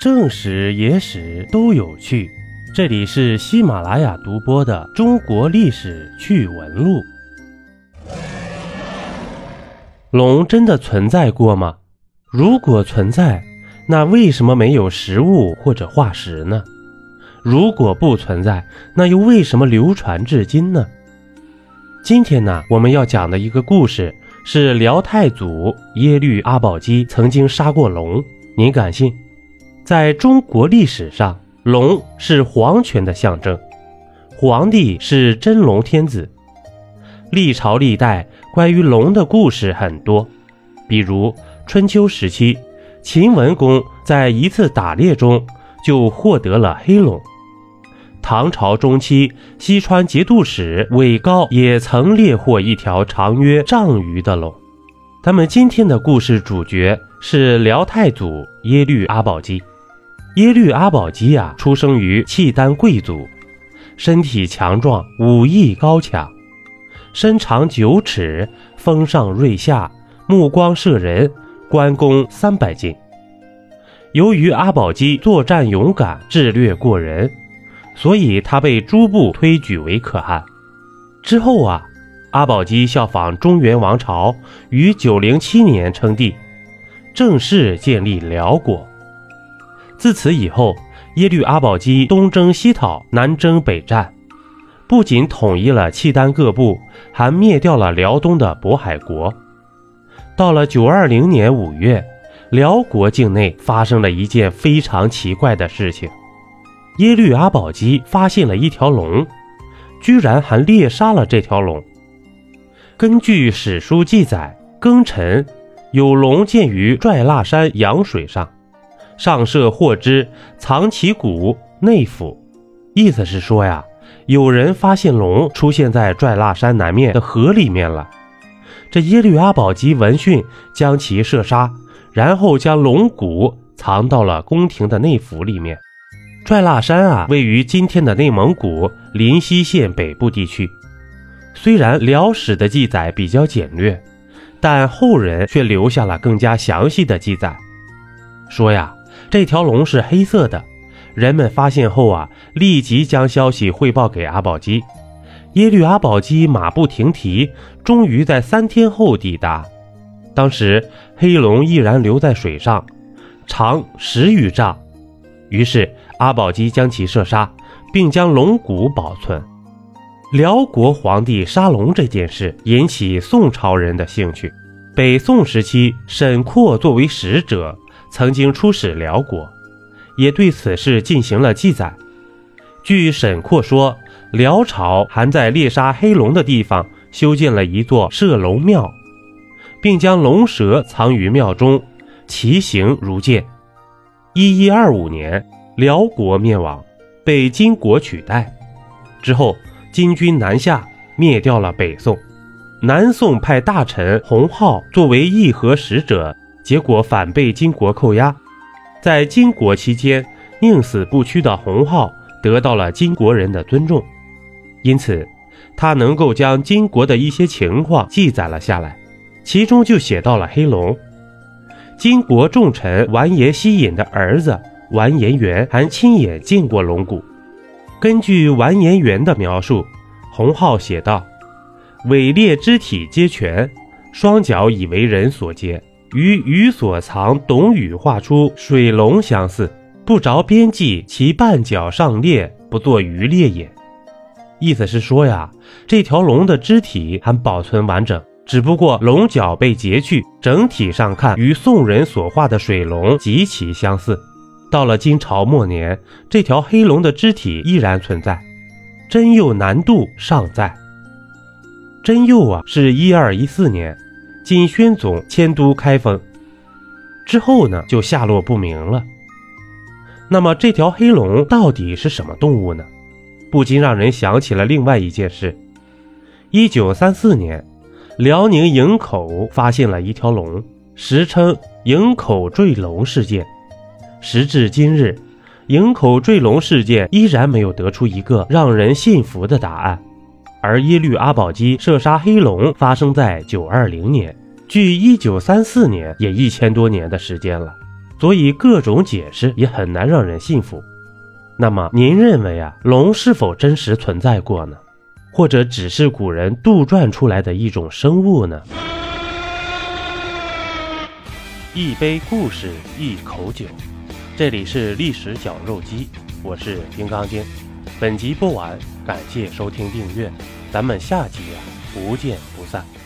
正史、野史都有趣，这里是喜马拉雅独播的《中国历史趣闻录》。龙真的存在过吗？如果存在，那为什么没有实物或者化石呢？如果不存在，那又为什么流传至今呢？今天呢，我们要讲的一个故事是辽太祖耶律阿保机曾经杀过龙，您敢信？在中国历史上，龙是皇权的象征，皇帝是真龙天子。历朝历代关于龙的故事很多，比如春秋时期，秦文公在一次打猎中就获得了黑龙。唐朝中期，西川节度使韦高也曾猎获一条长约丈余的龙。咱们今天的故事主角是辽太祖耶律阿保机。耶律阿保机啊，出生于契丹贵族，身体强壮，武艺高强，身长九尺，峰上锐下，目光射人，关公三百斤。由于阿保机作战勇敢，智略过人，所以他被诸部推举为可汗。之后啊，阿保机效仿中原王朝，于九零七年称帝，正式建立辽国。自此以后，耶律阿保机东征西讨，南征北战，不仅统一了契丹各部，还灭掉了辽东的渤海国。到了九二零年五月，辽国境内发生了一件非常奇怪的事情：耶律阿保机发现了一条龙，居然还猎杀了这条龙。根据史书记载，庚辰，有龙见于拽腊山羊水上。上设获之，藏其骨内府。意思是说呀，有人发现龙出现在拽腊山南面的河里面了。这耶律阿保机闻讯，将其射杀，然后将龙骨藏到了宫廷的内府里面。拽腊山啊，位于今天的内蒙古临溪县北部地区。虽然辽史的记载比较简略，但后人却留下了更加详细的记载，说呀。这条龙是黑色的，人们发现后啊，立即将消息汇报给阿保机。耶律阿保机马不停蹄，终于在三天后抵达。当时黑龙依然留在水上，长十余丈。于是阿保机将其射杀，并将龙骨保存。辽国皇帝杀龙这件事引起宋朝人的兴趣。北宋时期，沈括作为使者。曾经出使辽国，也对此事进行了记载。据沈括说，辽朝还在猎杀黑龙的地方修建了一座射龙庙，并将龙蛇藏于庙中，其形如剑。一一二五年，辽国灭亡，被金国取代。之后，金军南下，灭掉了北宋。南宋派大臣洪浩作为议和使者。结果反被金国扣押，在金国期间宁死不屈的洪浩得到了金国人的尊重，因此他能够将金国的一些情况记载了下来，其中就写到了黑龙。金国重臣完颜希尹的儿子完颜元还亲眼见过龙骨。根据完颜元的描述，洪浩写道：“伪劣肢体皆全，双脚已为人所接。”与鱼所藏董宇画出水龙相似，不着边际，其半角上裂，不作鱼裂也。意思是说呀，这条龙的肢体还保存完整，只不过龙角被截去，整体上看与宋人所画的水龙极其相似。到了金朝末年，这条黑龙的肢体依然存在，真幼难度尚在。真幼啊，是一二一四年。金宣宗迁都开封之后呢，就下落不明了。那么这条黑龙到底是什么动物呢？不禁让人想起了另外一件事：一九三四年，辽宁营口发现了一条龙，时称营口坠龙事件。时至今日，营口坠龙事件依然没有得出一个让人信服的答案。而耶律阿保机射杀黑龙发生在九二零年。距一九三四年也一千多年的时间了，所以各种解释也很难让人信服。那么您认为啊，龙是否真实存在过呢？或者只是古人杜撰出来的一种生物呢？一杯故事，一口酒，这里是历史绞肉机，我是金刚经。本集播完，感谢收听订阅，咱们下集啊，不见不散。